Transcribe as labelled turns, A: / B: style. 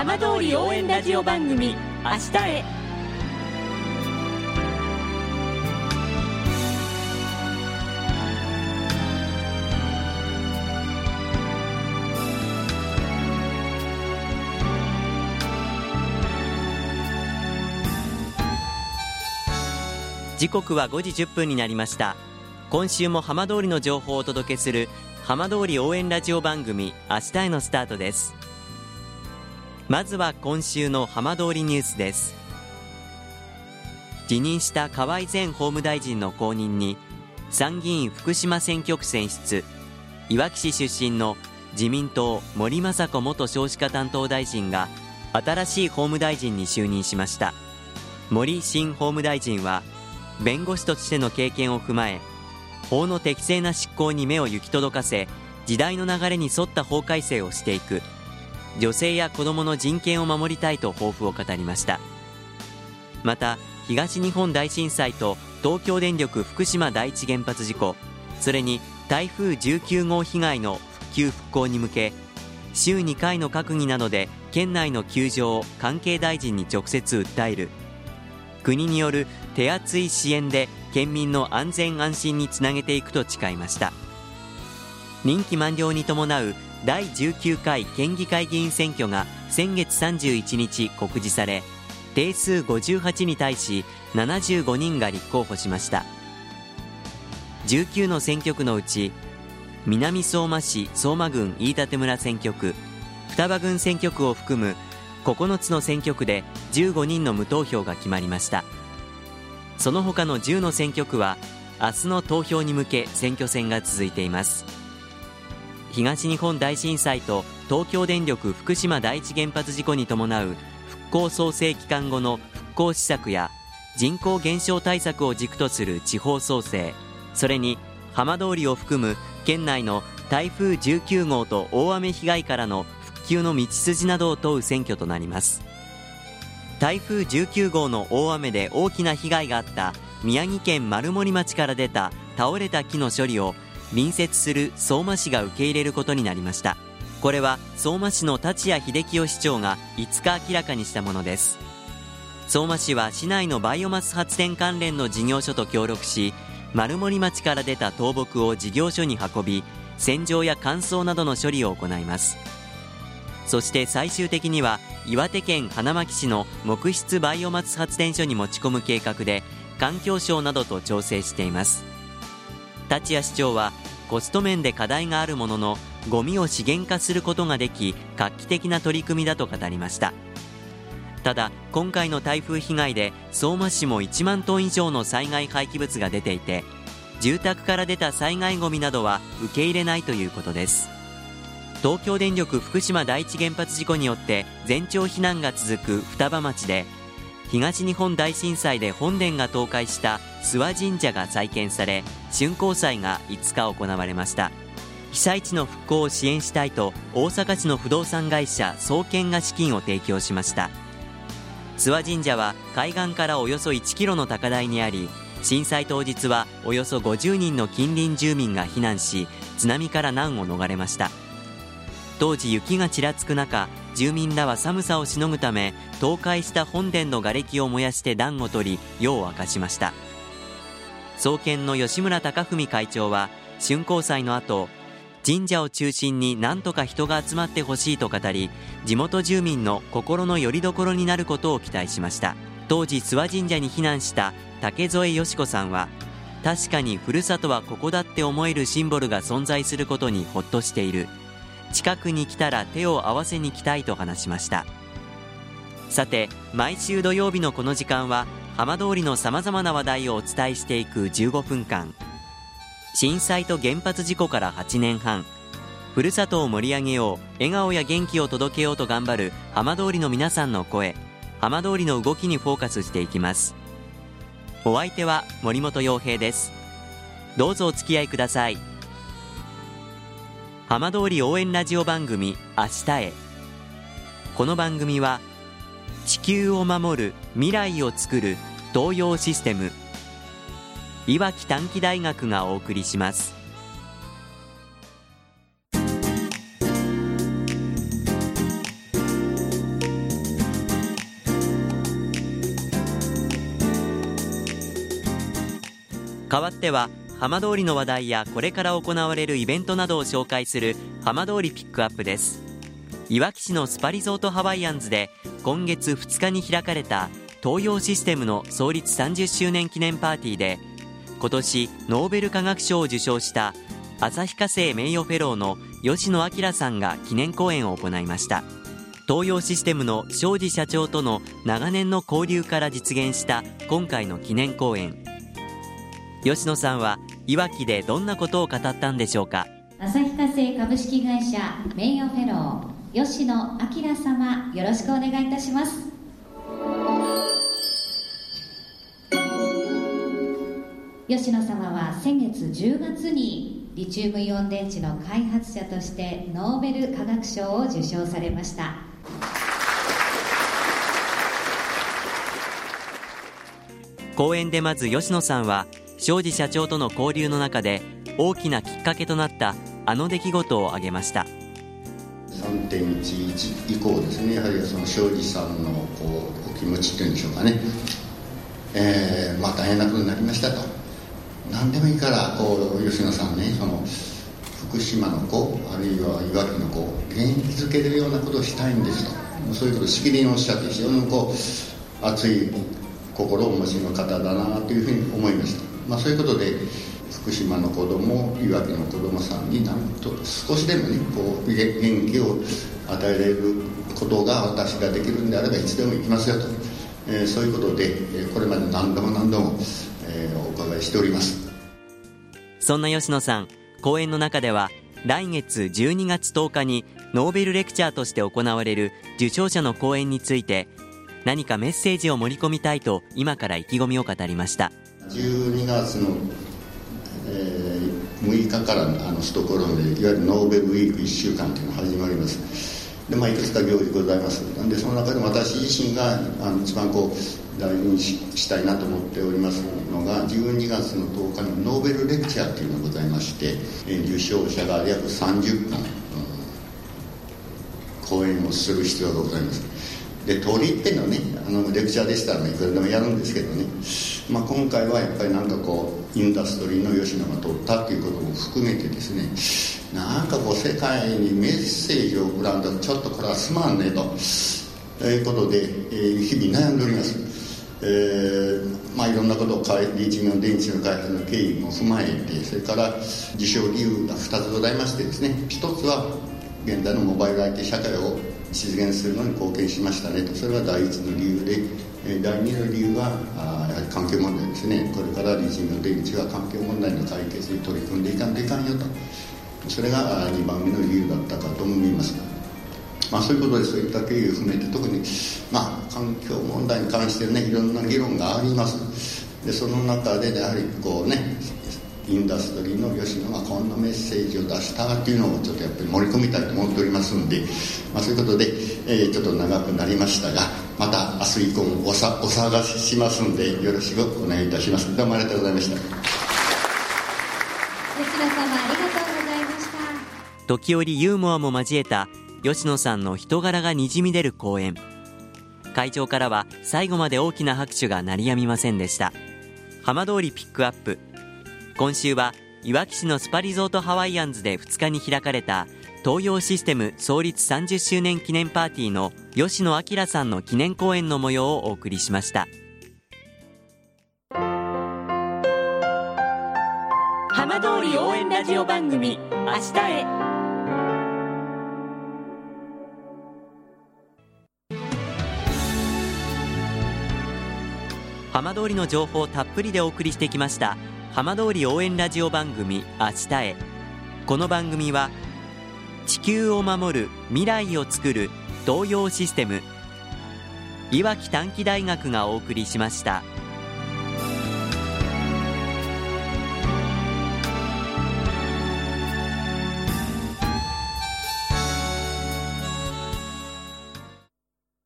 A: 浜通り応援ラジオ番組明日へ。
B: 時刻は5時1分になりました。今週も浜通りの情報をお届けする浜通り応援ラジオ番組明日へのスタートです。まずは今週の浜通りニュースです。辞任した河合前法務大臣の後任に参議院福島選挙区選出いわき市出身の自民党森雅子元少子化担当大臣が新しい法務大臣に就任しました。森新法務大臣は弁護士としての経験を踏まえ法の適正な執行に目を行き届かせ時代の流れに沿った法改正をしていく。女性や子どもの人権を守りたいと抱負を語りました。また東日本大震災と東京電力福島第一原発事故それに台風19号被害の復旧復興に向け週2回の閣議などで県内の窮状を関係大臣に直接訴える。国による手厚い支援で県民の安全安心につなげていくと誓いました。任期満了に伴う第19回県議会議員選挙が先月31日告示され定数58に対し75人が立候補しました。19の選挙区のうち南相馬市相馬郡飯舘村選挙区双葉郡選挙区を含む9つの選挙区で15人の無投票が決まりました。その他の10の選挙区は明日の投票に向け選挙戦が続いています。東日本大震災と東京電力福島第一原発事故に伴う復興創生期間後の復興施策や人口減少対策を軸とする地方創生それに浜通りを含む県内の台風19号と大雨被害からの復旧の道筋などを問う選挙となります。台風19号の大雨で大きな被害があった宮城県丸森町から出た倒れた木の処理を隣接する相馬市が受け入れることになりました。これは相馬市の立谷秀清市長が5日明らかにしたものです。相馬市は市内のバイオマス発電関連の事業所と協力し丸森町から出た倒木を事業所に運び洗浄や乾燥などの処理を行います。そして最終的には岩手県花巻市の木質バイオマス発電所に持ち込む計画で環境省などと調整しています。立谷市長はコスト面で課題があるもののゴミを資源化することができ画期的な取り組みだと語りました。ただ今回の台風被害で相馬市も1万トン以上の災害廃棄物が出ていて住宅から出た災害ゴミなどは受け入れないということです。東京電力福島第一原発事故によって全町避難が続く双葉町で東日本大震災で本殿が倒壊した諏訪神社が再建され竣工祭が5日行われました。被災地の復興を支援したいと大阪市の不動産会社総研が資金を提供しました。諏訪神社は海岸からおよそ1キロの高台にあり震災当日はおよそ50人の近隣住民が避難し津波から難を逃れました。当時雪がちらつく中住民らは寒さをしのぐため倒壊した本殿の瓦礫を燃やして暖を取り夜を明かしました。創建の吉村貴文会長は竣工祭の後神社を中心に何とか人が集まってほしいと語り地元住民の心の拠り所になることを期待しました。当時諏訪神社に避難した竹添よし子さんは確かにふるさとはここだって思えるシンボルが存在することにほっとしている。近くに来たら手を合わせに来たいと話しました。さて毎週土曜日のこの時間は浜通りのさまざまな話題をお伝えしていく15分間。震災と原発事故から8年半。ふるさとを盛り上げよう笑顔や元気を届けようと頑張る浜通りの皆さんの声。浜通りの動きにフォーカスしていきます。お相手は森本洋平です。どうぞお付き合いください。浜通り応援ラジオ番組明日へ。この番組は地球を守る未来をつくる東洋システムいわき短期大学がお送りします。代わっては浜通りの話題やこれから行われるイベントなどを紹介する浜通りピックアップです。いわき市のスパリゾートハワイアンズで今月2日に開かれた東洋システムの創立30周年記念パーティーで今年ノーベル化学賞を受賞した旭化成名誉フェローの吉野明さんが記念講演を行いました。東洋システムの庄司社長との長年の交流から実現した今回の記念講演。吉野さんはいわきでどんなことを語ったんでしょうか？
C: 旭化成株式会社名誉フェロー吉野明様よろしくお願いいたします。吉野様は先月10月にリチウムイオン電池の開発者としてノーベル化学賞を受賞されました。
B: 講演でまず吉野さんは庄司社長との交流の中で大きなきっかけとなったあの出来事を挙げました。
D: 3.11以降ですねやはりその庄司さんのこうお気持ちというんでしょうかね、えー、まあ大変なことになりましたと。何でもいいからこう吉野さんねその福島の子あるいはいわきの子を元気づけるようなことをしたいんですと。そういうことをしきりにおっしゃって非常にこう熱い心をお持ちの方だなというふうに思いました、まあ、そういうことで福島の子供いわきの子供さんになんと少しでもねこう元気を与えられることが私ができるんであればいつでも行きますよと、えー、そういうことでこれまで何度も何度もえー、お伺いしております。
B: そんな吉野さん講演の中では来月12月10日にノーベルレクチャーとして行われる受賞者の講演について何かメッセージを盛り込みたいと今から意気込みを語りました。
D: 12月の、えー、6日からあのストコルムでいわゆるノーベルウィーク1週間というのが始まります。で、まあ、いくつか行事ございます。でその中で私自身があの一番こう大事にしたいなと思っておりますのが12月の10日にノーベルレクチャーというのがございまして、え受賞者が約30分、うん、講演をする必要がございます。で通り一遍のねあのレクチャーでしたらいくらでもやるんですけどね、まあ、今回はやっぱりなんかこうインダストリーの吉野が取ったということも含めてですねなんかこう世界にメッセージを送らんとちょっとこれはすまんねと。いうことで、えー、日々悩んでおります、えー、まあいろんなことをリチング電池の開発の経緯も踏まえてそれから受賞理由が2つございましてですね1つは現在のモバイル IT 社会を実現するのに貢献しましたねと。それが第一の理由で第二の理由はあやはり環境問題ですね。これからリーチングの電池は環境問題の解決に取り組んでいかんといかんよと。それが2番目の理由だったかと思います。まあ、そういうことでそういった経緯を含めて特に、まあ、環境問題に関してねいろんな議論があります。でその中でやはりこうねインダストリーの吉野がこんなメッセージを出したっていうのをちょっとやっぱり盛り込みたいと思っておりますんで、まあ、そういうことで、えー、ちょっと長くなりましたがまた明日以降もおさお探ししますんでよろしくお願いいたします。どうもありがとうございました。
C: 吉野様ありがとう
B: 時折ユーモアも交えた吉野さんの人柄がにじみ出る講演。会場からは最後まで大きな拍手が鳴りやみませんでした。浜通りピックアップ。今週はいわき市のスパリゾートハワイアンズで2日に開かれた東洋システム創立30周年記念パーティーの吉野明さんの記念講演の模様をお送りしました。
A: 浜通り応援ラジオ番組明日へ。
B: 浜通りの情報をたっぷりでお送りしてきました浜通り応援ラジオ番組明日へ。この番組は地球を守る未来をつくる東洋システムいわき短期大学がお送りしました。